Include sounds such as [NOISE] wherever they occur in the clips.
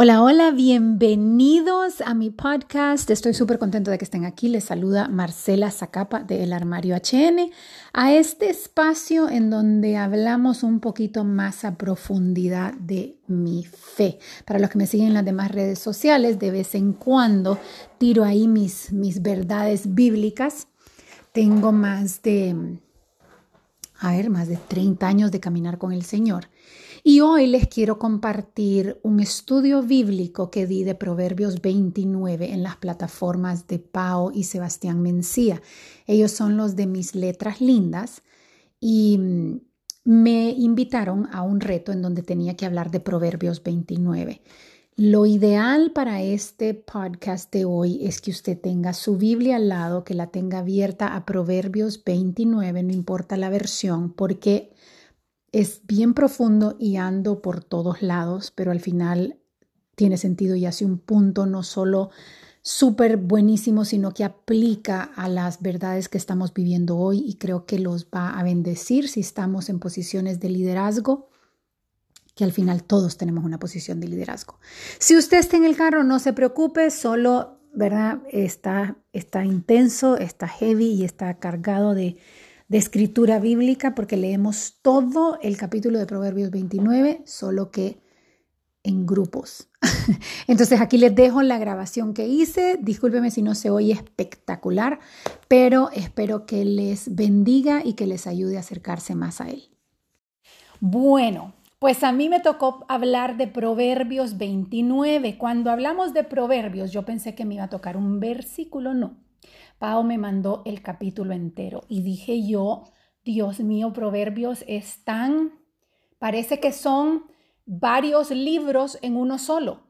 Hola, hola, bienvenidos a mi podcast. Estoy súper contento de que estén aquí. Les saluda Marcela Zacapa de El Armario HN a este espacio en donde hablamos un poquito más a profundidad de mi fe. Para los que me siguen en las demás redes sociales, de vez en cuando tiro ahí mis, mis verdades bíblicas. Tengo más de, a ver, más de 30 años de caminar con el Señor. Y hoy les quiero compartir un estudio bíblico que di de Proverbios 29 en las plataformas de Pau y Sebastián Mencía. Ellos son los de mis letras lindas y mm, me invitaron a un reto en donde tenía que hablar de Proverbios 29. Lo ideal para este podcast de hoy es que usted tenga su Biblia al lado, que la tenga abierta a Proverbios 29, no importa la versión, porque es bien profundo y ando por todos lados, pero al final tiene sentido y hace un punto no solo súper buenísimo, sino que aplica a las verdades que estamos viviendo hoy y creo que los va a bendecir si estamos en posiciones de liderazgo, que al final todos tenemos una posición de liderazgo. Si usted está en el carro, no se preocupe, solo, ¿verdad? Está, está intenso, está heavy y está cargado de de escritura bíblica porque leemos todo el capítulo de Proverbios 29, solo que en grupos. [LAUGHS] Entonces aquí les dejo la grabación que hice. Discúlpeme si no se oye espectacular, pero espero que les bendiga y que les ayude a acercarse más a Él. Bueno, pues a mí me tocó hablar de Proverbios 29. Cuando hablamos de Proverbios, yo pensé que me iba a tocar un versículo, no. Pau me mandó el capítulo entero y dije yo, Dios mío, Proverbios están, parece que son varios libros en uno solo,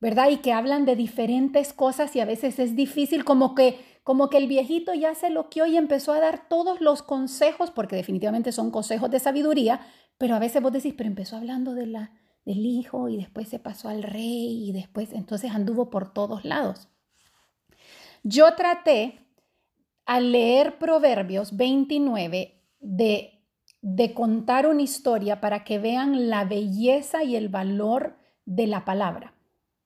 ¿verdad? Y que hablan de diferentes cosas y a veces es difícil como que como que el viejito ya se loqueó y empezó a dar todos los consejos, porque definitivamente son consejos de sabiduría, pero a veces vos decís, pero empezó hablando de la, del hijo y después se pasó al rey y después entonces anduvo por todos lados. Yo traté al leer Proverbios 29 de, de contar una historia para que vean la belleza y el valor de la palabra,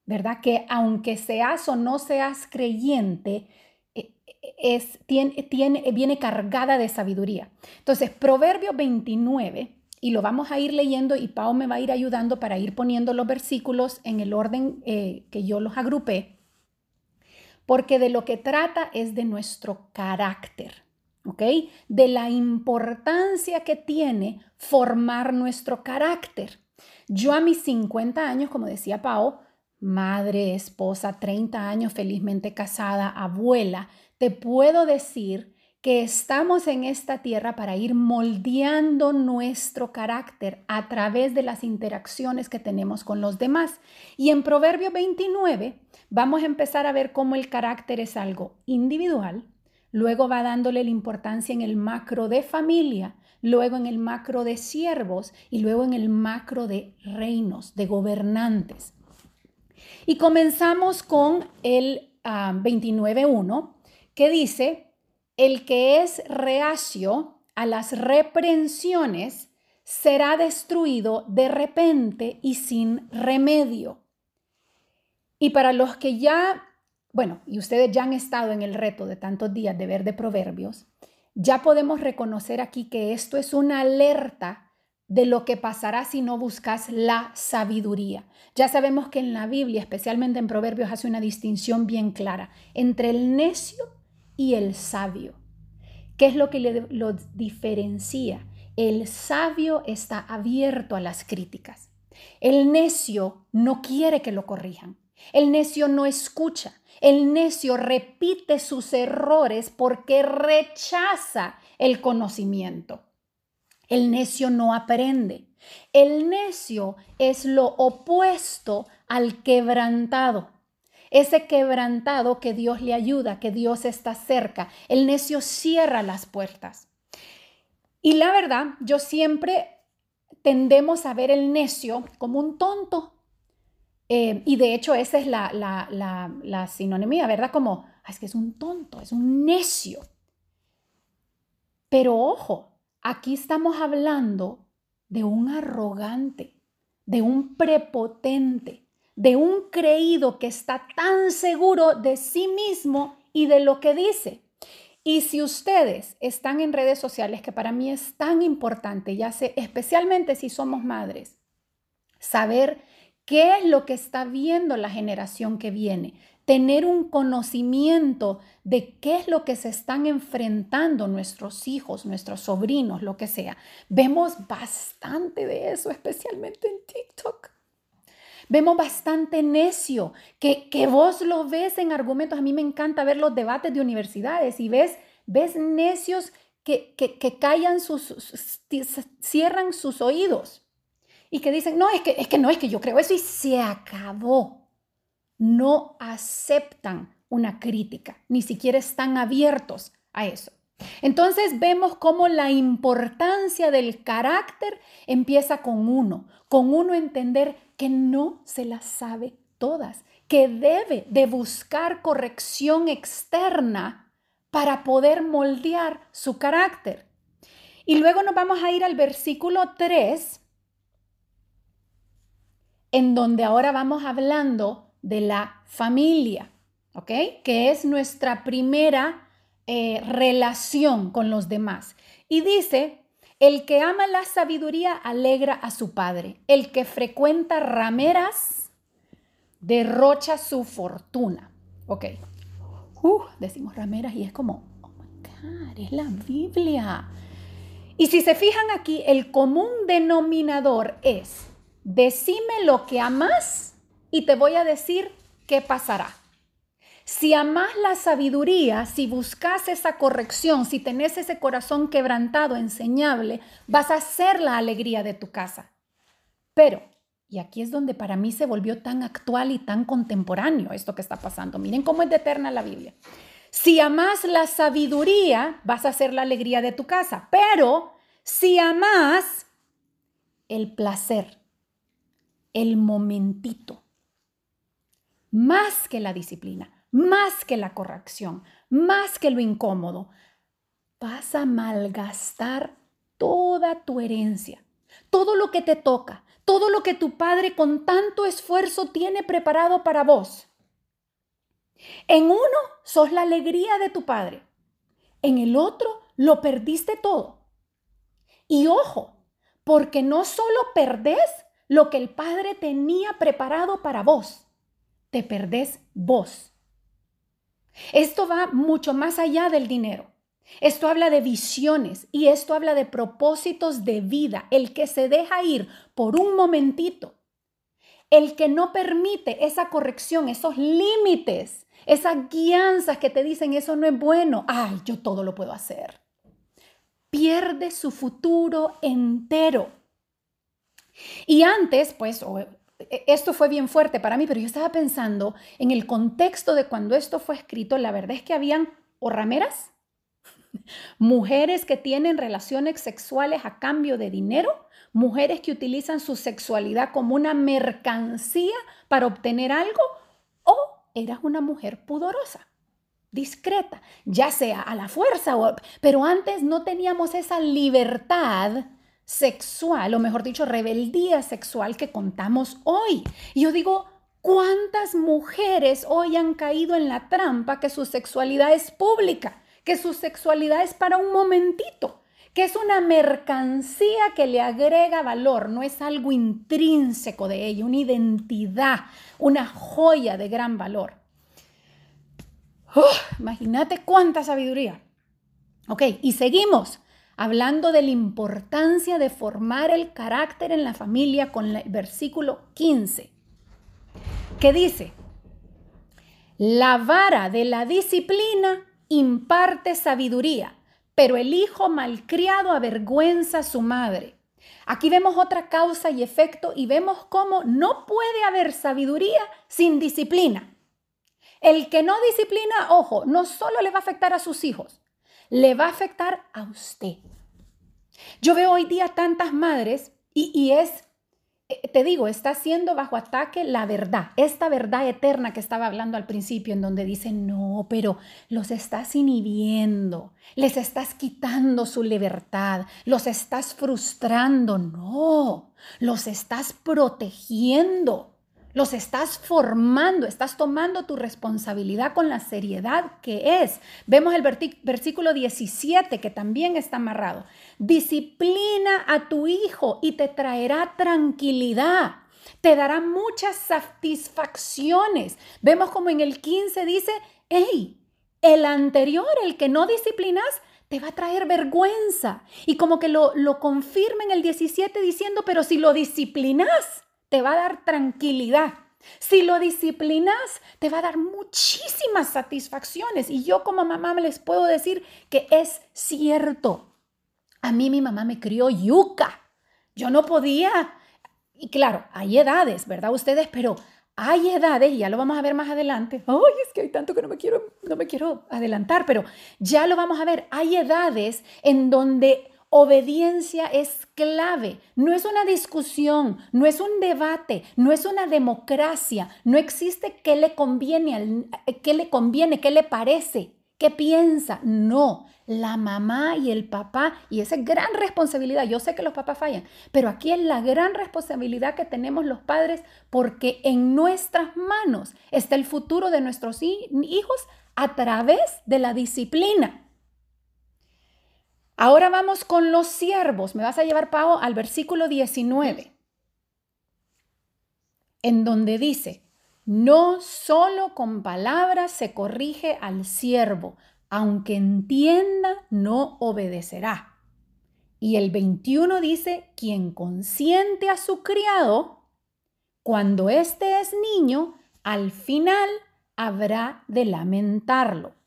¿verdad? Que aunque seas o no seas creyente, eh, es, tiene, tiene, viene cargada de sabiduría. Entonces, Proverbios 29, y lo vamos a ir leyendo y Pau me va a ir ayudando para ir poniendo los versículos en el orden eh, que yo los agrupé porque de lo que trata es de nuestro carácter, ¿ok? De la importancia que tiene formar nuestro carácter. Yo a mis 50 años, como decía Pau, madre, esposa, 30 años, felizmente casada, abuela, te puedo decir que estamos en esta tierra para ir moldeando nuestro carácter a través de las interacciones que tenemos con los demás. Y en Proverbio 29 vamos a empezar a ver cómo el carácter es algo individual, luego va dándole la importancia en el macro de familia, luego en el macro de siervos y luego en el macro de reinos, de gobernantes. Y comenzamos con el 29.1 ah, que dice, el que es reacio a las reprensiones será destruido de repente y sin remedio. Y para los que ya, bueno, y ustedes ya han estado en el reto de tantos días de ver de proverbios, ya podemos reconocer aquí que esto es una alerta de lo que pasará si no buscas la sabiduría. Ya sabemos que en la Biblia, especialmente en Proverbios, hace una distinción bien clara entre el necio y el sabio. ¿Qué es lo que lo diferencia? El sabio está abierto a las críticas. El necio no quiere que lo corrijan. El necio no escucha. El necio repite sus errores porque rechaza el conocimiento. El necio no aprende. El necio es lo opuesto al quebrantado ese quebrantado que Dios le ayuda, que Dios está cerca. El necio cierra las puertas. Y la verdad, yo siempre tendemos a ver el necio como un tonto. Eh, y de hecho esa es la, la, sinonimia, ¿verdad? Como, es que es un tonto, es un necio. Pero ojo, aquí estamos hablando de un arrogante, de un prepotente, de un creído que está tan seguro de sí mismo y de lo que dice. Y si ustedes están en redes sociales, que para mí es tan importante, ya sé, especialmente si somos madres, saber qué es lo que está viendo la generación que viene, tener un conocimiento de qué es lo que se están enfrentando nuestros hijos, nuestros sobrinos, lo que sea. Vemos bastante de eso, especialmente en TikTok. Vemos bastante necio, que, que vos lo ves en argumentos. A mí me encanta ver los debates de universidades y ves, ves necios que, que, que callan sus, cierran sus oídos y que dicen, no, es que, es que no, es que yo creo eso y se acabó. No aceptan una crítica, ni siquiera están abiertos a eso. Entonces vemos cómo la importancia del carácter empieza con uno, con uno entender que no se las sabe todas, que debe de buscar corrección externa para poder moldear su carácter. Y luego nos vamos a ir al versículo 3, en donde ahora vamos hablando de la familia, ¿ok? Que es nuestra primera eh, relación con los demás. Y dice, el que ama la sabiduría alegra a su padre. El que frecuenta rameras derrocha su fortuna. Ok. Uh, decimos rameras y es como, oh my God, es la Biblia. Y si se fijan aquí, el común denominador es, decime lo que amas y te voy a decir qué pasará. Si amas la sabiduría, si buscas esa corrección, si tenés ese corazón quebrantado, enseñable, vas a ser la alegría de tu casa. Pero, y aquí es donde para mí se volvió tan actual y tan contemporáneo esto que está pasando. Miren cómo es de eterna la Biblia. Si amas la sabiduría, vas a ser la alegría de tu casa. Pero si amas el placer, el momentito, más que la disciplina, más que la corrección, más que lo incómodo, vas a malgastar toda tu herencia, todo lo que te toca, todo lo que tu padre con tanto esfuerzo tiene preparado para vos. En uno sos la alegría de tu padre, en el otro lo perdiste todo. Y ojo, porque no solo perdés lo que el padre tenía preparado para vos, te perdés vos. Esto va mucho más allá del dinero. Esto habla de visiones y esto habla de propósitos de vida, el que se deja ir por un momentito, el que no permite esa corrección, esos límites, esas guianzas que te dicen eso no es bueno, ay, yo todo lo puedo hacer. Pierde su futuro entero. Y antes, pues, esto fue bien fuerte para mí, pero yo estaba pensando en el contexto de cuando esto fue escrito, la verdad es que habían o rameras, [LAUGHS] mujeres que tienen relaciones sexuales a cambio de dinero, mujeres que utilizan su sexualidad como una mercancía para obtener algo, o eras una mujer pudorosa discreta, ya sea a la fuerza, o, pero antes no teníamos esa libertad sexual, o mejor dicho, rebeldía sexual que contamos hoy. Yo digo, ¿cuántas mujeres hoy han caído en la trampa que su sexualidad es pública, que su sexualidad es para un momentito? que es una mercancía que le agrega valor, no es algo intrínseco de ella, una identidad, una joya de gran valor. Imagínate cuánta sabiduría. Ok, y seguimos hablando de la importancia de formar el carácter en la familia con el versículo 15, que dice, la vara de la disciplina imparte sabiduría, pero el hijo malcriado avergüenza a su madre. Aquí vemos otra causa y efecto y vemos cómo no puede haber sabiduría sin disciplina. El que no disciplina, ojo, no solo le va a afectar a sus hijos, le va a afectar a usted. Yo veo hoy día tantas madres y, es, eh, te digo, está siendo bajo ataque la verdad, esta verdad eterna que estaba hablando al principio, en donde dice, no, pero los estás inhibiendo, les estás quitando su libertad, los estás frustrando, no, los estás protegiendo. Los estás formando, estás tomando tu responsabilidad con la seriedad que es. Vemos el versículo 17 que también está amarrado. Disciplina a tu hijo y te traerá tranquilidad. Te dará muchas satisfacciones. Vemos como en el 15 dice, hey, el anterior, el que no disciplinas, te va a traer vergüenza. Y como que lo, lo confirma en el 17 diciendo, pero si lo disciplinas, te va a dar tranquilidad. Si lo disciplinas, te va a dar muchísimas satisfacciones. Y yo como mamá les puedo decir que es cierto. A mí mi mamá me crió yuca. Yo no podía. Y claro, hay edades, ¿verdad? Ustedes, pero hay edades, y ya lo vamos a ver más adelante. Ay, es que hay tanto que no me quiero, no me quiero adelantar, pero ya lo vamos a ver. Hay edades en donde Obediencia es clave. No es una discusión, no es un debate, no es una democracia. No existe qué le conviene, qué le conviene, qué le parece, qué piensa. No, la mamá y el papá, y esa es gran responsabilidad. Yo sé que los papás fallan, pero aquí es la gran responsabilidad que tenemos los padres porque en nuestras manos está el futuro de nuestros hijos a través de la disciplina. Ahora vamos con los siervos. Me vas a llevar, Pau, al versículo 19, en donde dice, no solo con palabras se corrige al siervo, aunque entienda, no obedecerá. Y el 21 dice, quien consiente a su criado, cuando éste es niño, al final habrá de lamentarlo.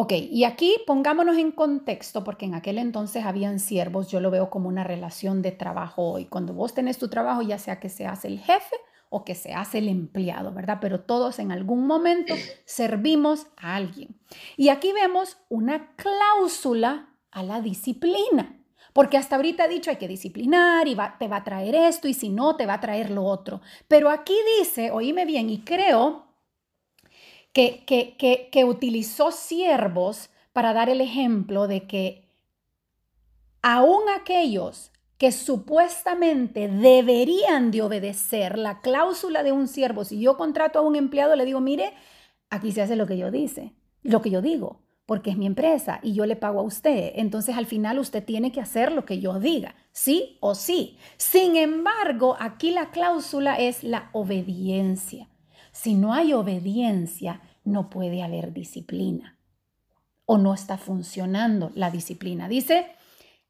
Ok, y aquí pongámonos en contexto, porque en aquel entonces habían siervos, yo lo veo como una relación de trabajo hoy. Cuando vos tenés tu trabajo, ya sea que seas el jefe o que seas el empleado, ¿verdad? Pero todos en algún momento [CLEARS THROAT] servimos a alguien. Y aquí vemos una cláusula a la disciplina. Porque hasta ahorita he dicho hay que disciplinar y te va a traer esto y si no te va a traer lo otro. Pero aquí dice, oíme bien, y creo que, utilizó siervos para dar el ejemplo de que aún aquellos que supuestamente deberían de obedecer la cláusula de un siervo, si yo contrato a un empleado, le digo, mire, aquí se hace lo que yo dice, lo que yo digo, porque es mi empresa y yo le pago a usted. Entonces al final usted tiene que hacer lo que yo diga, sí o sí. Sin embargo, aquí la cláusula es la obediencia. Si no hay obediencia, no puede haber disciplina o no está funcionando la disciplina. Dice,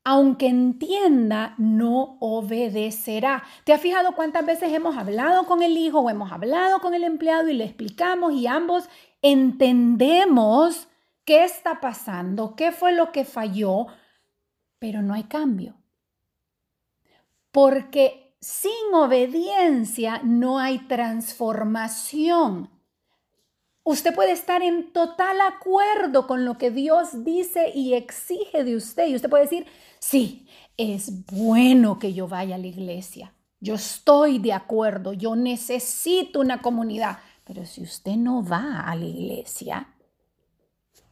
aunque entienda, no obedecerá. ¿Te has fijado cuántas veces hemos hablado con el hijo o hemos hablado con el empleado y le explicamos y ambos entendemos qué está pasando, qué fue lo que falló, pero no hay cambio? Porque sin obediencia no hay transformación. Usted puede estar en total acuerdo con lo que Dios dice y exige de usted. Y usted puede decir, sí, es bueno que yo vaya a la iglesia. Yo estoy de acuerdo, yo necesito una comunidad. Pero si usted no va a la iglesia,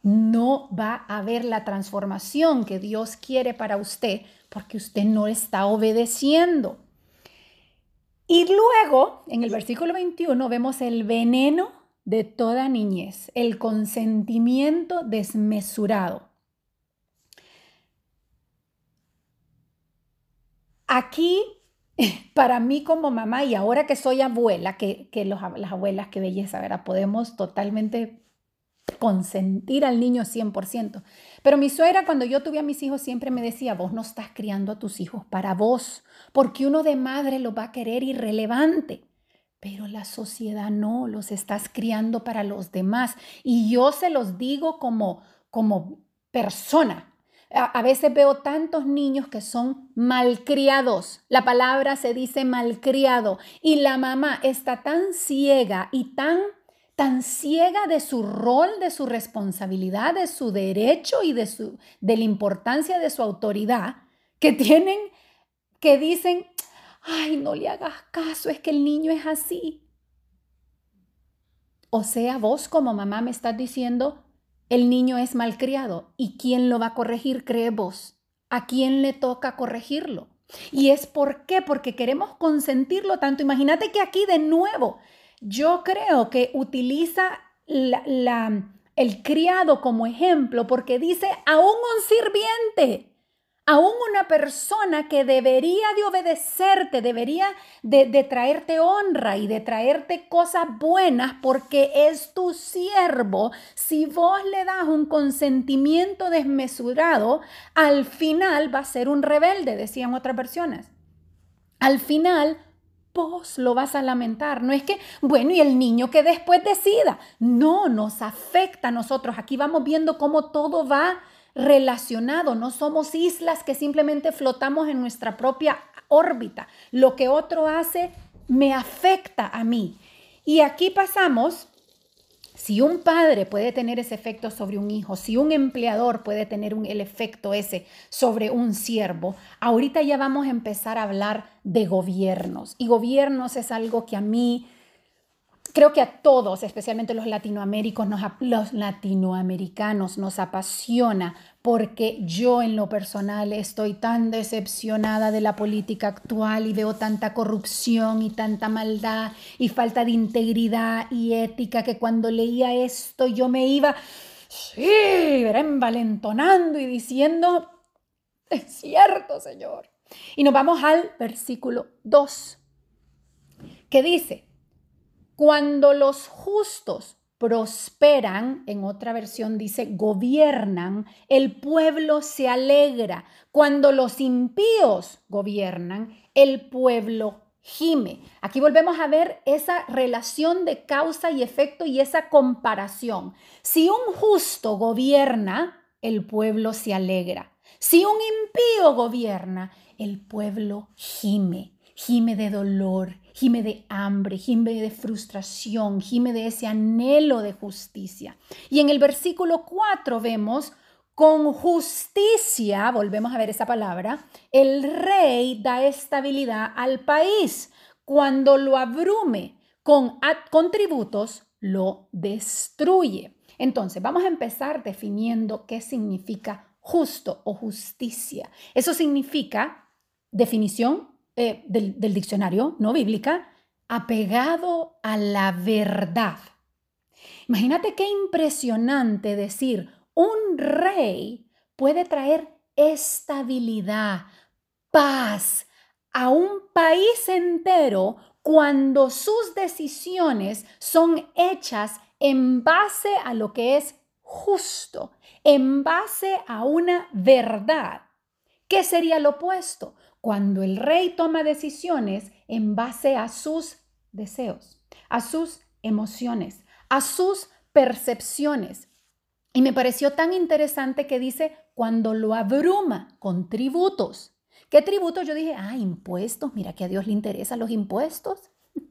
no va a haber la transformación que Dios quiere para usted porque usted no está obedeciendo. Y luego, en el versículo 21, vemos el veneno de toda niñez, el consentimiento desmesurado. Aquí, [LAUGHS] para mí como mamá y ahora que soy abuela, que, las abuelas, qué belleza, ¿verdad? Podemos totalmente consentir al niño 100%. Pero mi suegra, cuando yo tuve a mis hijos, siempre me decía, vos no estás criando a tus hijos para vos, porque uno de madre lo va a querer irrelevante. Pero la sociedad no, los estás criando para los demás. Y yo se los digo como, como persona. A, a, veces veo tantos niños que son malcriados. La palabra se dice malcriado. Y la mamá está tan ciega y tan, tan ciega de su rol, de su responsabilidad, de su derecho y de, su, de la importancia de su autoridad, que tienen, que dicen, ay, no le hagas caso, es que el niño es así. O sea, vos como mamá me estás diciendo, el niño es malcriado. ¿Y quién lo va a corregir, cree vos? ¿A quién le toca corregirlo? ¿Y es por qué? Porque queremos consentirlo tanto. Imagínate que aquí de nuevo, yo creo que utiliza el criado como ejemplo porque dice, aún un sirviente aún una persona que debería de obedecerte, debería de, traerte honra y de traerte cosas buenas porque es tu siervo, si vos le das un consentimiento desmesurado, al final va a ser un rebelde, decían otras personas. Al final vos lo vas a lamentar. No es que, bueno, y el niño que después decida. No, nos afecta a nosotros. Aquí vamos viendo cómo todo va relacionado, no somos islas que simplemente flotamos en nuestra propia órbita. Lo que otro hace me afecta a mí. Y aquí pasamos, si un padre puede tener ese efecto sobre un hijo, si un empleador puede tener el efecto ese sobre un siervo, ahorita ya vamos a empezar a hablar de gobiernos. Y gobiernos es algo que a mí creo que a todos, especialmente los latinoamericanos, nos, los latinoamericanos nos apasiona porque yo en lo personal estoy tan decepcionada de la política actual y veo tanta corrupción y tanta maldad y falta de integridad y ética que cuando leía esto yo me iba, sí, envalentonando y diciendo, es cierto, Señor. Y nos vamos al versículo 2, que dice, cuando los justos prosperan, en otra versión dice gobiernan, el pueblo se alegra. Cuando los impíos gobiernan, el pueblo gime. Aquí volvemos a ver esa relación de causa y efecto y esa comparación. Si un justo gobierna, el pueblo se alegra. Si un impío gobierna, el pueblo gime, gime de dolor, gime de hambre, gime de frustración, gime de ese anhelo de justicia. Y en el versículo 4 vemos, con justicia, volvemos a ver esa palabra, el rey da estabilidad al país. Cuando lo abrume con, con tributos, lo destruye. Entonces, vamos a empezar definiendo qué significa justo o justicia. Eso significa definición eh, del, del diccionario no bíblica, apegado a la verdad. Imagínate qué impresionante decir, un rey puede traer estabilidad, paz a un país entero cuando sus decisiones son hechas en base a lo que es justo, en base a una verdad. ¿Qué sería lo opuesto? Cuando el rey toma decisiones en base a sus deseos, a sus emociones, a sus percepciones. Y me pareció tan interesante que dice cuando lo abruma con tributos. ¿Qué tributos? Yo dije, ah, impuestos, mira que a Dios le interesan los impuestos. [LAUGHS]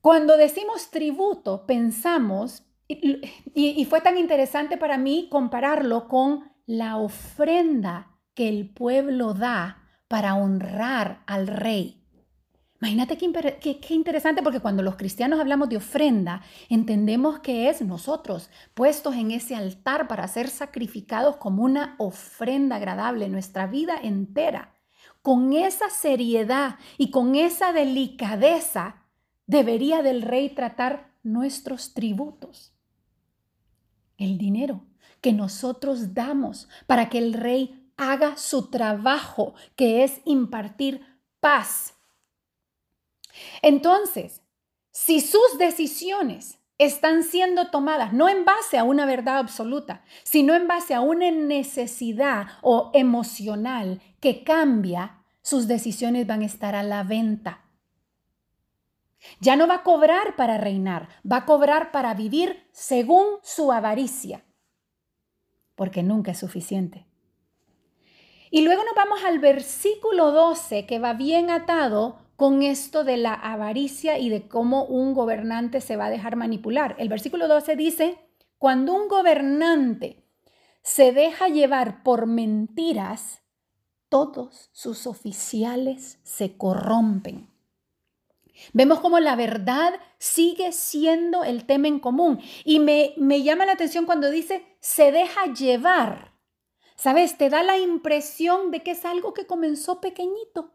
Cuando decimos tributo, pensamos, y, y, fue tan interesante para mí compararlo con la ofrenda que el pueblo da para honrar al rey. Imagínate qué, qué, interesante porque cuando los cristianos hablamos de ofrenda, entendemos que es nosotros puestos en ese altar para ser sacrificados como una ofrenda agradable nuestra vida entera. Con esa seriedad y con esa delicadeza debería del rey tratar nuestros tributos. El dinero que nosotros damos para que el rey haga su trabajo, que es impartir paz. Entonces, si sus decisiones están siendo tomadas no en base a una verdad absoluta, sino en base a una necesidad o emocional que cambia, sus decisiones van a estar a la venta. Ya no va a cobrar para reinar, va a cobrar para vivir según su avaricia, porque nunca es suficiente. Y luego nos vamos al versículo 12 que va bien atado con esto de la avaricia y de cómo un gobernante se va a dejar manipular. El versículo 12 dice, cuando un gobernante se deja llevar por mentiras, todos sus oficiales se corrompen. Vemos como la verdad sigue siendo el tema en común. Y me, me llama la atención cuando dice, se deja llevar ¿sabes? Te da la impresión de que es algo que comenzó pequeñito.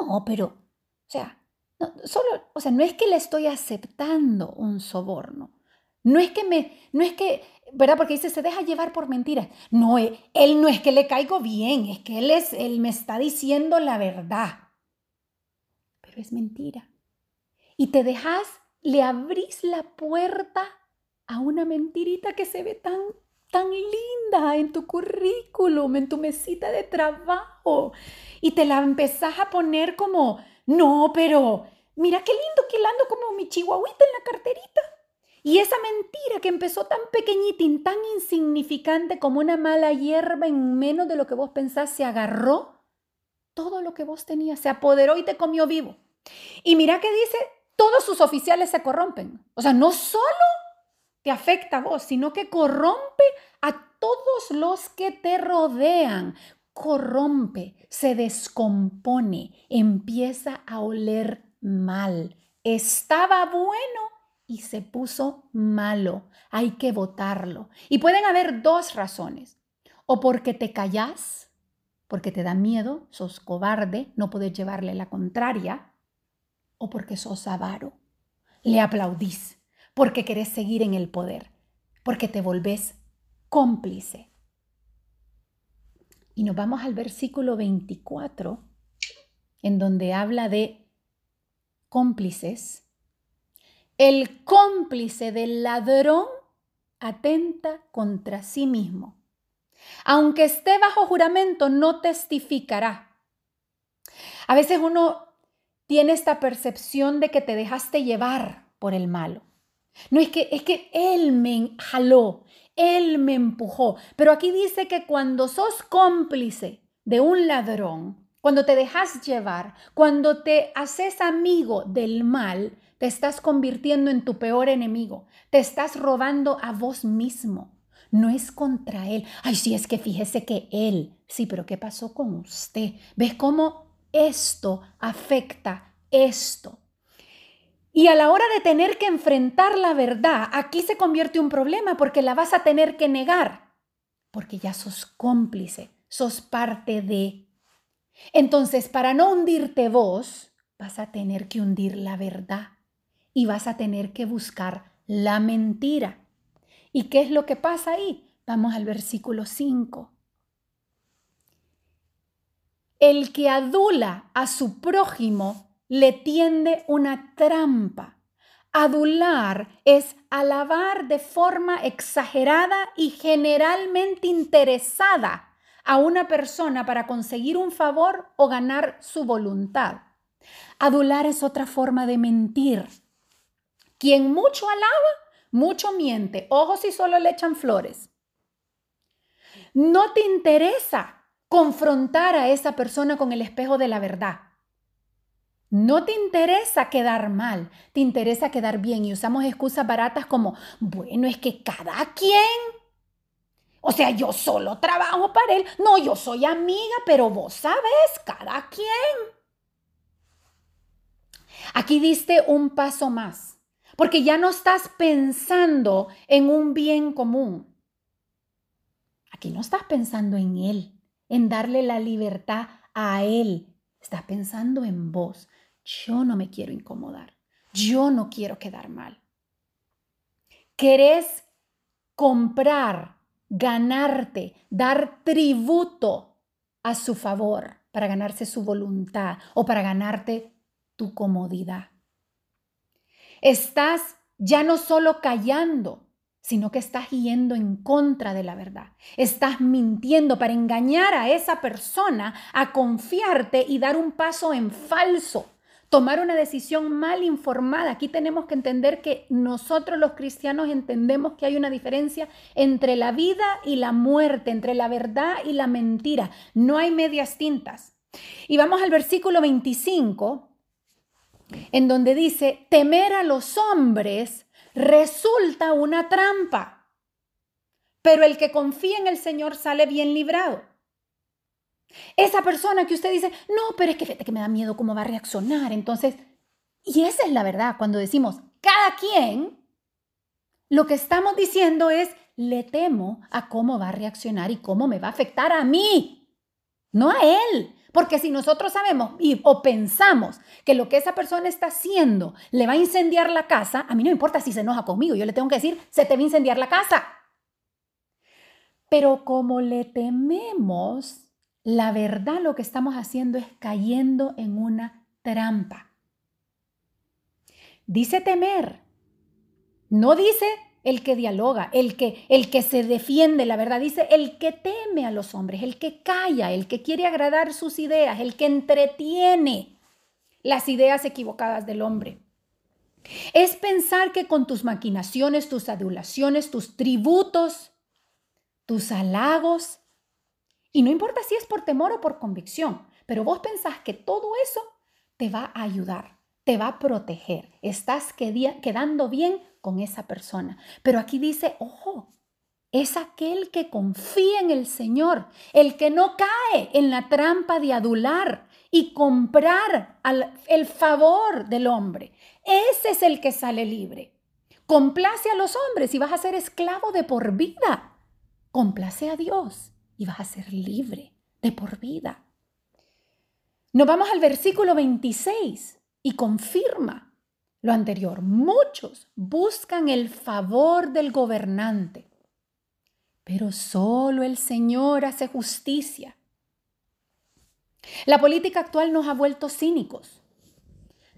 No, pero, o sea, no, solo, o sea, no es que le estoy aceptando un soborno. No es que me, no es que, ¿verdad? Porque dice, se deja llevar por mentiras. No, él, eh, él no es que le caigo bien, es que él, es, él me está diciendo la verdad. Pero es mentira. Y te dejas, le abrís la puerta a una mentirita que se ve tan, tan linda en tu currículum, en tu mesita de trabajo. Y te la empezás a poner como, no, pero mira qué lindo que ando como mi chihuahuita en la carterita. Y esa mentira que empezó tan pequeñita y tan insignificante como una mala hierba en menos de lo que vos pensás, se agarró todo lo que vos tenías, se apoderó y te comió vivo. Y mira que dice, todos sus oficiales se corrompen. O sea, no solo te afecta a vos, sino que corrompe a todos los que te rodean. Corrompe, se descompone, empieza a oler mal. Estaba bueno y se puso malo. Hay que votarlo. Y pueden haber dos razones. O porque te callas, porque te da miedo, sos cobarde, no puedes llevarle la contraria, o porque sos avaro. Le aplaudís porque querés seguir en el poder, porque te volvés cómplice. Y nos vamos al versículo 24, en donde habla de cómplices. El cómplice del ladrón atenta contra sí mismo. Aunque esté bajo juramento, no testificará. A veces uno tiene esta percepción de que te dejaste llevar por el malo. No es que, es que Él me jaló, Él me empujó. Pero aquí dice que cuando sos cómplice de un ladrón, cuando te dejas llevar, cuando te haces amigo del mal, te estás convirtiendo en tu peor enemigo. Te estás robando a vos mismo. No es contra él. Ay, sí, es que fíjese que él. Sí, pero ¿qué pasó con usted? ¿Ves cómo esto afecta esto? Y a la hora de tener que enfrentar la verdad, aquí se convierte un problema porque la vas a tener que negar, porque ya sos cómplice, sos parte de. Entonces, para no hundirte vos, vas a tener que hundir la verdad y vas a tener que buscar la mentira. ¿Y qué es lo que pasa ahí? Vamos al versículo 5. El que adula a su prójimo le tiende una trampa. Adular es alabar de forma exagerada y generalmente interesada a una persona para conseguir un favor o ganar su voluntad. Adular es otra forma de mentir. Quien mucho alaba, mucho miente. Ojos si solo le echan flores. No te interesa confrontar a esa persona con el espejo de la verdad. No te interesa quedar mal, te interesa quedar bien y usamos excusas baratas como, bueno, es que cada quien. O sea, yo solo trabajo para él. No, yo soy amiga, pero vos sabes, cada quien. Aquí diste un paso más, porque ya no estás pensando en un bien común. Aquí no estás pensando en él, en darle la libertad a él. Estás pensando en vos yo no me quiero incomodar, yo no quiero quedar mal. Querés comprar, ganarte, dar tributo a su favor para ganarse su voluntad o para ganarte tu comodidad. Estás ya no solo callando, sino que estás yendo en contra de la verdad. Estás mintiendo para engañar a esa persona a confiarte y dar un paso en falso tomar una decisión mal informada. Aquí tenemos que entender que nosotros los cristianos entendemos que hay una diferencia entre la vida y la muerte, entre la verdad y la mentira. No hay medias tintas. Y vamos al versículo 25, en donde dice, temer a los hombres resulta una trampa, pero el que confía en el Señor sale bien librado. Esa persona que usted dice, no, pero es que fíjate que me da miedo cómo va a reaccionar. Entonces, y esa es la verdad, cuando decimos cada quien, lo que estamos diciendo es le temo a cómo va a reaccionar y cómo me va a afectar a mí, no a él. Porque si nosotros sabemos y, o pensamos que lo que esa persona está haciendo le va a incendiar la casa, a mí no me importa si se enoja conmigo, yo le tengo que decir, se te va a incendiar la casa. Pero como le tememos, la verdad lo que estamos haciendo es cayendo en una trampa. Dice temer, no dice el que dialoga, el que, el que se defiende, la verdad dice el que teme a los hombres, el que calla, el que quiere agradar sus ideas, el que entretiene las ideas equivocadas del hombre. Es pensar que con tus maquinaciones, tus adulaciones, tus tributos, tus halagos, y no importa si es por temor o por convicción, pero vos pensás que todo eso te va a ayudar, te va a proteger, estás quedando bien con esa persona. Pero aquí dice, ojo, es aquel que confía en el Señor, el que no cae en la trampa de adular y comprar el favor del hombre. Ese es el que sale libre. Complace a los hombres y vas a ser esclavo de por vida. Complace a Dios y vas a ser libre de por vida. Nos vamos al versículo 26 y confirma lo anterior. Muchos buscan el favor del gobernante, pero solo el Señor hace justicia. La política actual nos ha vuelto cínicos.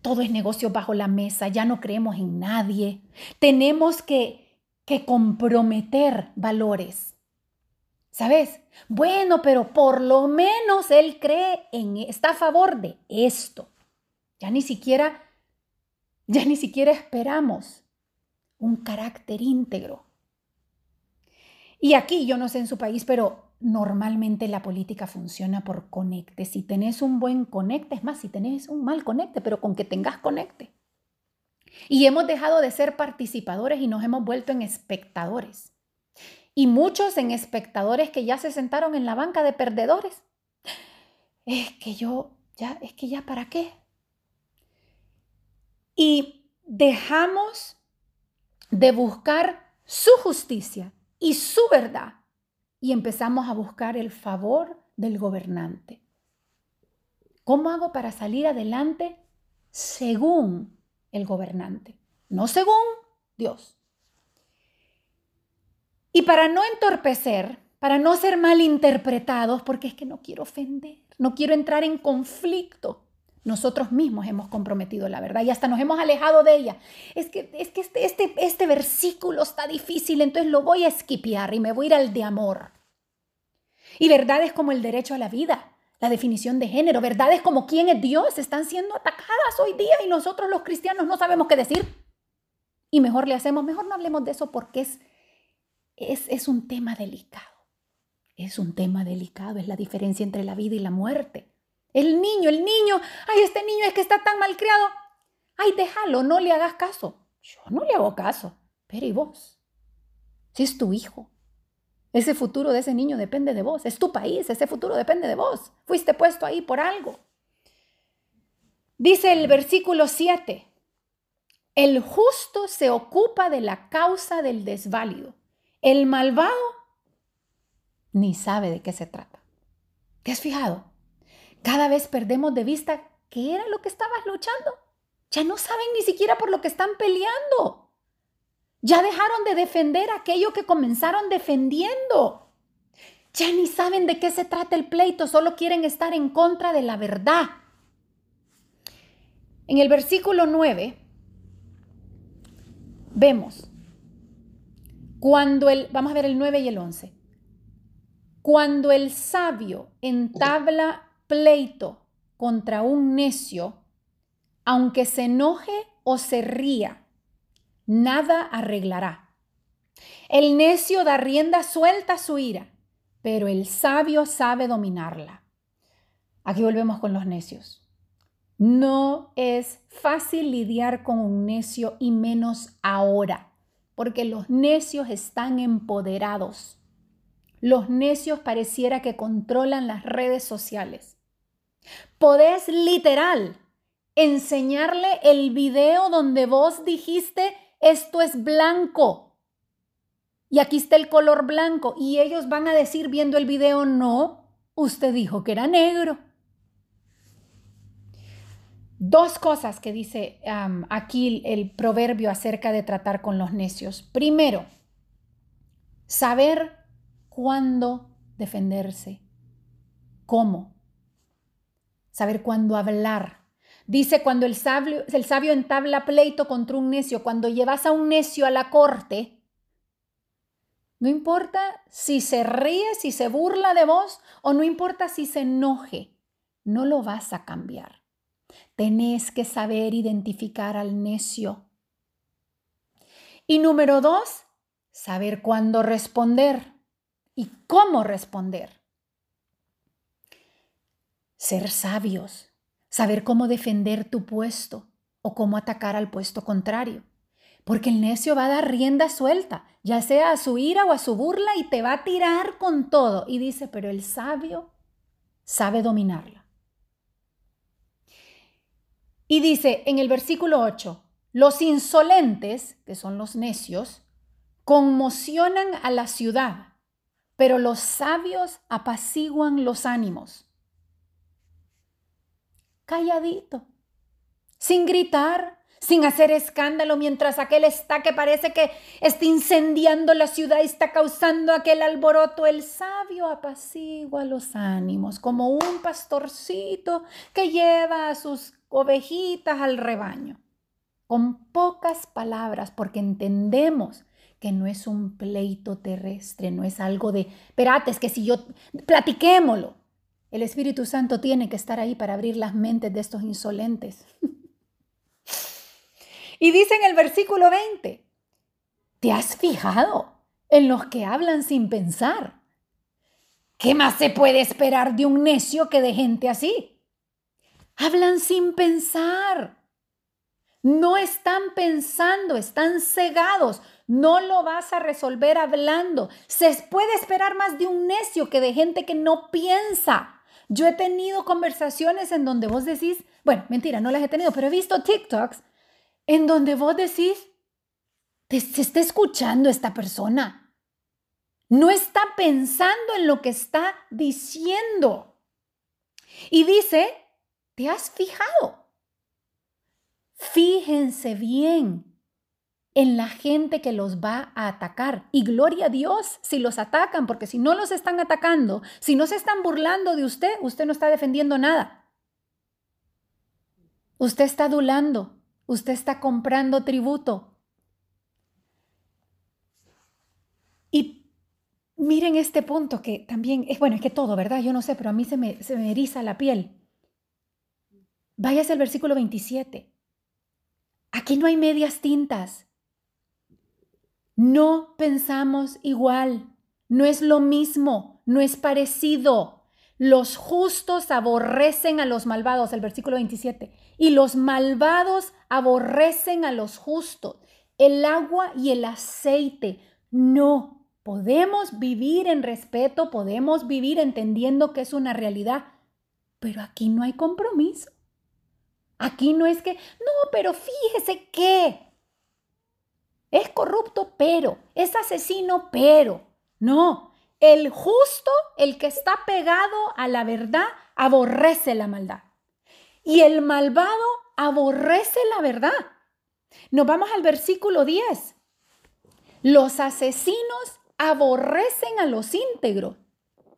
Todo es negocio bajo la mesa, ya no creemos en nadie. Tenemos que, que comprometer valores. ¿Sabes? Bueno, pero por lo menos él cree en, está a favor de esto. Ya ni siquiera ya ni siquiera esperamos un carácter íntegro. Y aquí, yo no sé en su país, pero normalmente la política funciona por conecte. Si tenés un buen conecte, es más, si tenés un mal conecte, pero con que tengas conecte. Y hemos dejado de ser participadores y nos hemos vuelto en espectadores. Y muchos en espectadores que ya se sentaron en la banca de perdedores. Es que yo, ya, es que ya, ¿para qué? y dejamos de buscar su justicia y su verdad y empezamos a buscar el favor del gobernante. ¿Cómo hago para salir adelante según el gobernante? No según Dios. Y para no entorpecer, para no ser malinterpretados, porque es que no quiero ofender, no quiero entrar en conflicto nosotros mismos hemos comprometido la verdad y hasta nos hemos alejado de ella. Es que, es que este, este, este versículo está difícil, entonces lo voy a esquipear y me voy a ir al de amor. Y verdades como el derecho a la vida, la definición de género, verdades como quién es Dios están siendo atacadas hoy día y nosotros los cristianos no sabemos qué decir. Y mejor le hacemos, mejor no hablemos de eso porque es, es, es un tema delicado. Es un tema delicado, es la diferencia entre la vida y la muerte. El niño, el niño, ay, este niño es que está tan mal criado. Ay, déjalo, no le hagas caso. Yo no le hago caso. Pero ¿y vos? Si es tu hijo. Ese futuro de ese niño depende de vos. Es tu país, ese futuro depende de vos. Fuiste puesto ahí por algo. Dice el versículo 7, el justo se ocupa de la causa del desválido. El malvado ni sabe de qué se trata. ¿Te has fijado? Cada vez perdemos de vista qué era lo que estabas luchando. Ya no saben ni siquiera por lo que están peleando. Ya dejaron de defender aquello que comenzaron defendiendo. Ya ni saben de qué se trata el pleito, solo quieren estar en contra de la verdad. En el versículo 9 vemos cuando el, vamos a ver el 9 y el 11, cuando el sabio entabla pleito contra un necio, aunque se enoje o se ría, nada arreglará. El necio da rienda suelta a su ira, pero el sabio sabe dominarla. Aquí volvemos con los necios. No es fácil lidiar con un necio y menos ahora, porque los necios están empoderados. Los necios pareciera que controlan las redes sociales. Podés literal enseñarle el video donde vos dijiste esto es blanco. y aquí está el color blanco y ellos van a decir viendo el video, no, usted dijo que era negro. Dos cosas que dice aquí el proverbio acerca de tratar con los necios. Primero, saber cuándo defenderse, cómo, saber cuándo hablar. Dice cuando el sabio, el sabio entabla pleito contra un necio, cuando llevas a un necio a la corte, no importa si se ríe, si se burla de vos o no importa si se enoje, no lo vas a cambiar. Tenés que saber identificar al necio. Y número dos, saber cuándo responder y cómo responder. Ser sabios, saber cómo defender tu puesto o cómo atacar al puesto contrario. Porque el necio va a dar rienda suelta, ya sea a su ira o a su burla, y te va a tirar con todo. Y dice, pero el sabio sabe dominarla. Y dice en el versículo 8, los insolentes, que son los necios, conmocionan a la ciudad, pero los sabios apaciguan los ánimos. Calladito, sin gritar, sin hacer escándalo, mientras aquel está que parece que está incendiando la ciudad y está causando aquel alboroto. El sabio apacigua los ánimos, como un pastorcito que lleva a sus ovejitas al rebaño, con pocas palabras, porque entendemos que no es un pleito terrestre, no es algo de, espérate, es que si yo, platiquémoslo. El Espíritu Santo tiene que estar ahí para abrir las mentes de estos insolentes. [LAUGHS] Y dice en el versículo 20, ¿te has fijado en los que hablan sin pensar? ¿Qué más se puede esperar de un necio que de gente así? Hablan sin pensar. No están pensando, están cegados. No lo vas a resolver hablando. Se puede esperar más de un necio que de gente que no piensa. Yo he tenido conversaciones en donde vos decís, bueno, mentira, no las he tenido, pero he visto TikToks en donde vos decís, se está escuchando esta persona. No está pensando en lo que está diciendo. Y dice, ¿te has fijado? Fíjense bien en la gente que los va a atacar. Y gloria a Dios si los atacan, porque si no los están atacando, si no se están burlando de usted, usted no está defendiendo nada. Usted está adulando, Usted está comprando tributo. Y miren este punto que también es bueno, es que todo, ¿verdad? Yo no sé, pero a mí se me, se me eriza la piel. Váyase al versículo 27. Aquí no hay medias tintas. No pensamos igual. No es lo mismo. No es parecido. Los justos aborrecen a los malvados, el versículo 27, y los malvados aborrecen a los justos. El agua y el aceite. No, podemos vivir en respeto, podemos vivir entendiendo que es una realidad, pero aquí no hay compromiso. Aquí no es que, no, pero fíjese que es corrupto, pero es asesino, pero no, el justo, el que está pegado a la verdad, aborrece la maldad. Y el malvado aborrece la verdad. Nos vamos al versículo 10. Los asesinos aborrecen a los íntegros.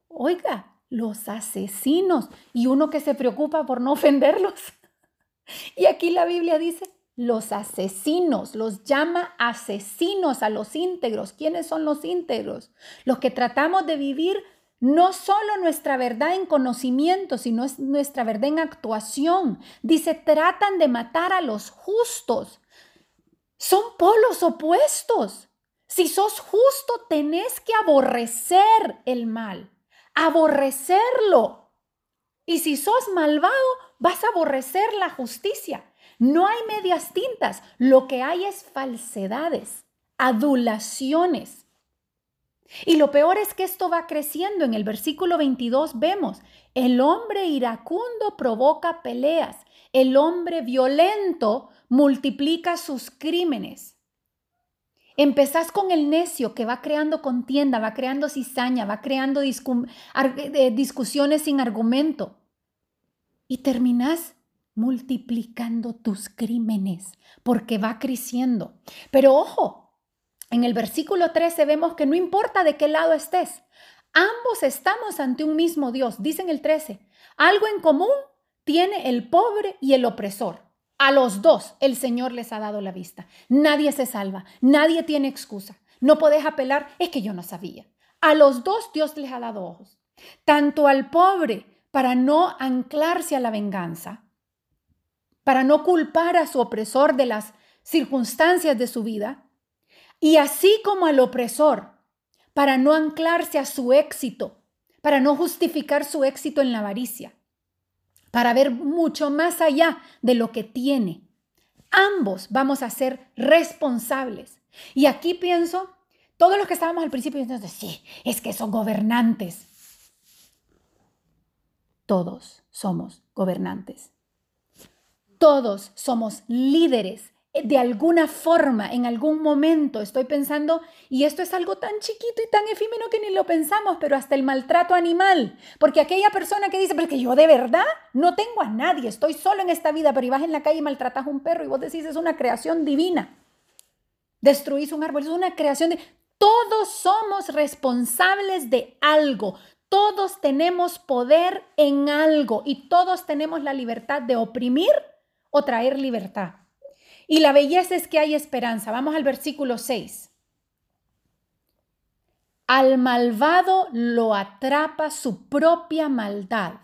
Oiga, los asesinos y uno que se preocupa por no [LAUGHS] ofenderlos. Y aquí la Biblia dice, los asesinos, los llama asesinos a los íntegros. ¿Quiénes son los íntegros? Los que tratamos de vivir no solo nuestra verdad en conocimiento, sino nuestra verdad en actuación. Dice, tratan de matar a los justos. Son polos opuestos. Si sos justo, tenés que aborrecer el mal, aborrecerlo. Y si sos malvado, vas a aborrecer la justicia. No hay medias tintas, lo que hay es falsedades, adulaciones. Y lo peor es que esto va creciendo. En el versículo 22 vemos, el hombre iracundo provoca peleas, el hombre violento multiplica sus crímenes. Empezás con el necio que va creando contienda, va creando cizaña, va creando eh, discusiones sin argumento. Y terminás multiplicando tus crímenes porque va creciendo. Pero ojo, en el versículo 13 vemos que no importa de qué lado estés, ambos estamos ante un mismo Dios. Dice en el 13, algo en común tiene el pobre y el opresor. A los dos el Señor les ha dado la vista. Nadie se salva, nadie tiene excusa. No podés apelar, es que yo no sabía. A los dos Dios les ha dado ojos. Tanto al pobre para no anclarse a la venganza, para no culpar a su opresor de las circunstancias de su vida, y así como al opresor, para no anclarse a su éxito, para no justificar su éxito en la avaricia para ver mucho más allá de lo que tiene. Ambos vamos a ser responsables. Y aquí pienso, todos los que estábamos al principio diciendo, sí, es que son gobernantes. Todos somos gobernantes. Todos somos líderes de alguna forma, en algún momento, estoy pensando, y esto es algo tan chiquito y tan efímero que ni lo pensamos, pero hasta el maltrato animal, porque aquella persona que dice, pero que yo de verdad no tengo a nadie, estoy solo en esta vida, pero ibas en la calle y maltratas a un perro y vos decís, es una creación divina. Destruís un árbol, es una creación de... Todos somos responsables de algo, todos tenemos poder en algo y todos tenemos la libertad de oprimir o traer libertad. Y la belleza es que hay esperanza. Vamos al versículo 6. Al malvado lo atrapa su propia maldad,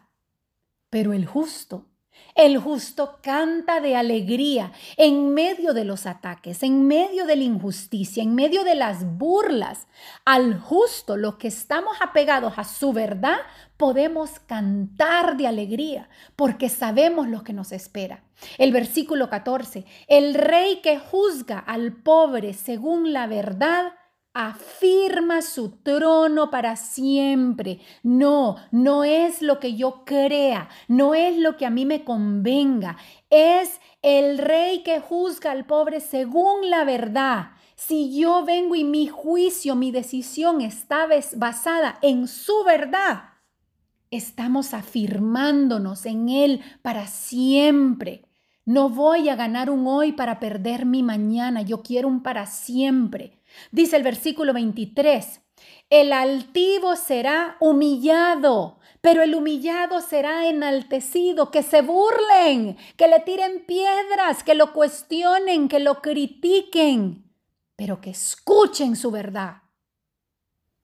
pero el justo el justo canta de alegría en medio de los ataques, en medio de la injusticia, en medio de las burlas. Al justo, los que estamos apegados a su verdad, podemos cantar de alegría porque sabemos lo que nos espera. El versículo 14, el rey que juzga al pobre según la verdad, afirma su trono para siempre. No, no es lo que yo crea, no es lo que a mí me convenga, es el rey que juzga al pobre según la verdad. Si yo vengo y mi juicio, mi decisión está basada en su verdad, estamos afirmándonos en Él para siempre. No voy a ganar un hoy para perder mi mañana, yo quiero un para siempre. Dice el versículo 23, el altivo será humillado, pero el humillado será enaltecido, que se burlen, que le tiren piedras, que lo cuestionen, que lo critiquen, pero que escuchen su verdad.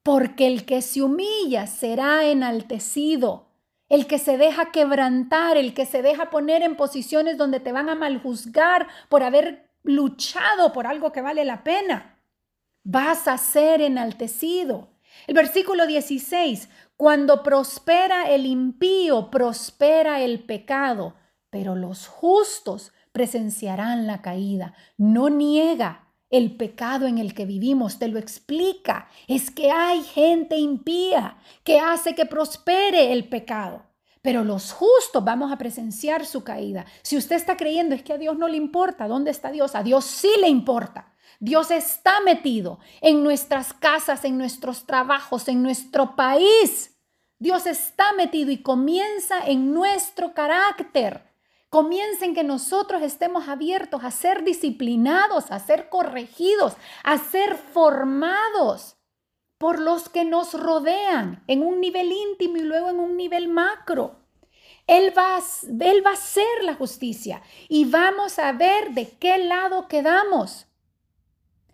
Porque el que se humilla será enaltecido. El que se deja quebrantar, el que se deja poner en posiciones donde te van a maljuzgar por haber luchado por algo que vale la pena vas a ser enaltecido. El versículo 16, cuando prospera el impío, prospera el pecado, pero los justos presenciarán la caída. No niega el pecado en el que vivimos, te lo explica. Es que hay gente impía que hace que prospere el pecado. Pero los justos vamos a presenciar su caída. Si usted está creyendo es que a Dios no le importa, ¿dónde está Dios? A Dios sí le importa. Dios está metido en nuestras casas, en nuestros trabajos, en nuestro país. Dios está metido y comienza en nuestro carácter. Comienza en que nosotros estemos abiertos a ser disciplinados, a ser corregidos, a ser formados por los que nos rodean en un nivel íntimo y luego en un nivel macro. Él va, él va a hacer la justicia y vamos a ver de qué lado quedamos.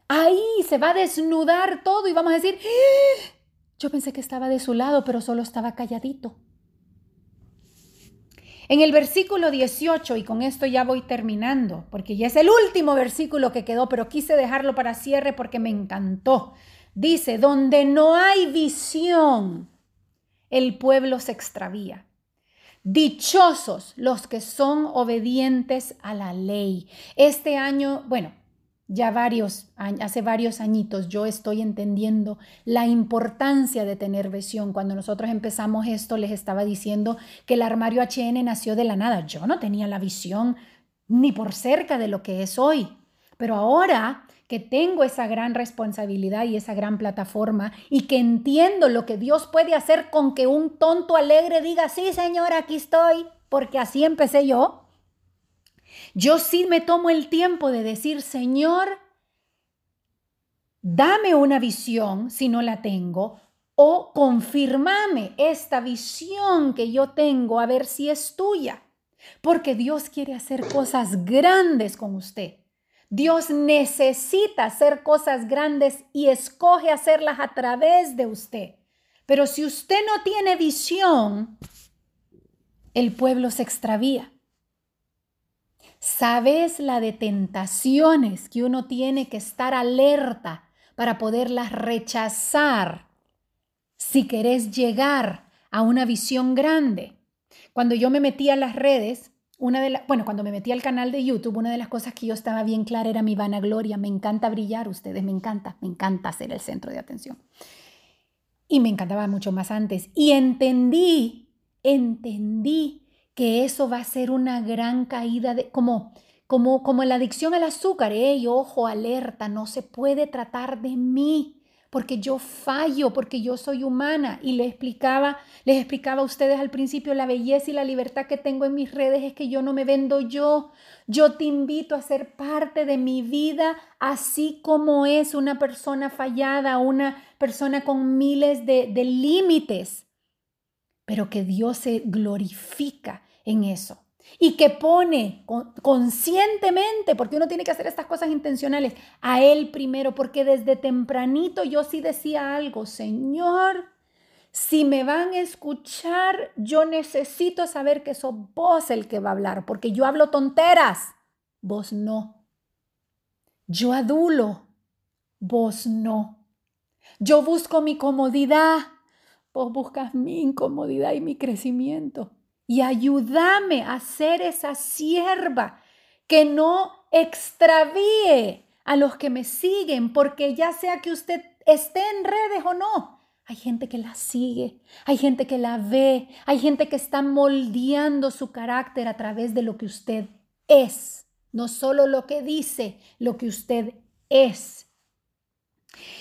Ahí se va a desnudar todo y vamos a decir, ¡Ah! yo pensé que estaba de su lado, pero solo estaba calladito. En el versículo 18, y con esto ya voy terminando, porque ya es el último versículo que quedó, pero quise dejarlo para cierre porque me encantó. Dice, donde no hay visión, el pueblo se extravía. Dichosos los que son obedientes a la ley. Este año, bueno, ya varios, hace varios añitos yo estoy entendiendo la importancia de tener visión. Cuando nosotros empezamos esto, les estaba diciendo que el armario HN nació de la nada. Yo no tenía la visión ni por cerca de lo que es hoy. Pero ahora que tengo esa gran responsabilidad y esa gran plataforma y que entiendo lo que Dios puede hacer con que un tonto alegre diga, sí, Señor, aquí estoy, porque así empecé yo. Yo sí me tomo el tiempo de decir, Señor, dame una visión si no la tengo, o confirmame esta visión que yo tengo a ver si es tuya, porque Dios quiere hacer cosas grandes con usted. Dios necesita hacer cosas grandes y escoge hacerlas a través de usted. Pero si usted no tiene visión, el pueblo se extravía. ¿Sabes la de tentaciones que uno tiene que estar alerta para poderlas rechazar si querés llegar a una visión grande? Cuando yo me metí a las redes, una de bueno, cuando me metí al canal de YouTube, una de las cosas que yo estaba bien clara era mi vanagloria. Me encanta brillar, ustedes, me encanta, me encanta ser el centro de atención. Y me encantaba mucho más antes. Y entendí, entendí que eso va a ser una gran caída de, como, como, como la adicción al azúcar. ¡Ey, ojo, alerta! No se puede tratar de mí porque yo fallo, porque yo soy humana. Y les explicaba, les explicaba a ustedes al principio la belleza y la libertad que tengo en mis redes es que yo no me vendo yo. Yo te invito a ser parte de mi vida así como es una persona fallada, una persona con miles de, de límites, pero que Dios se glorifica en eso y que pone conscientemente, porque uno tiene que hacer estas cosas intencionales, a Él primero, porque desde tempranito yo sí decía algo, Señor, si me van a escuchar, yo necesito saber que sos vos el que va a hablar, porque yo hablo tonteras, vos no. Yo adulo, vos no. Yo busco mi comodidad, vos buscas mi incomodidad y mi crecimiento y ayúdame a ser esa sierva que no extravíe a los que me siguen, porque ya sea que usted esté en redes o no, hay gente que la sigue, hay gente que la ve, hay gente que está moldeando su carácter a través de lo que usted es, no solo lo que dice, lo que usted es.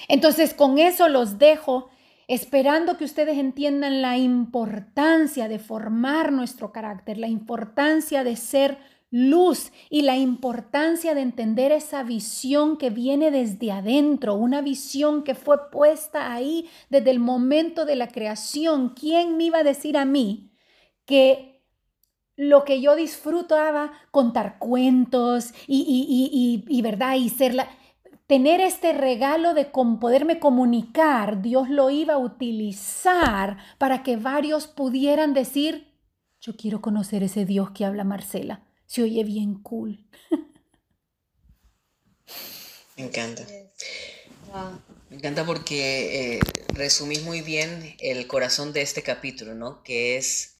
Entonces, con eso los dejo esperando que ustedes entiendan la importancia de formar nuestro carácter, la importancia de ser luz y la importancia de entender esa visión que viene desde adentro, una visión que fue puesta ahí desde el momento de la creación. ¿Quién me iba a decir a mí que lo que yo disfrutaba, contar cuentos y, y, y, y verdad, y ser la tener este regalo de poderme comunicar, Dios lo iba a utilizar para que varios pudieran decir, yo quiero conocer ese Dios que habla Marcela. Se oye bien cool. Me encanta. Me encanta porque eh, resumís muy bien el corazón de este capítulo, ¿no? Que es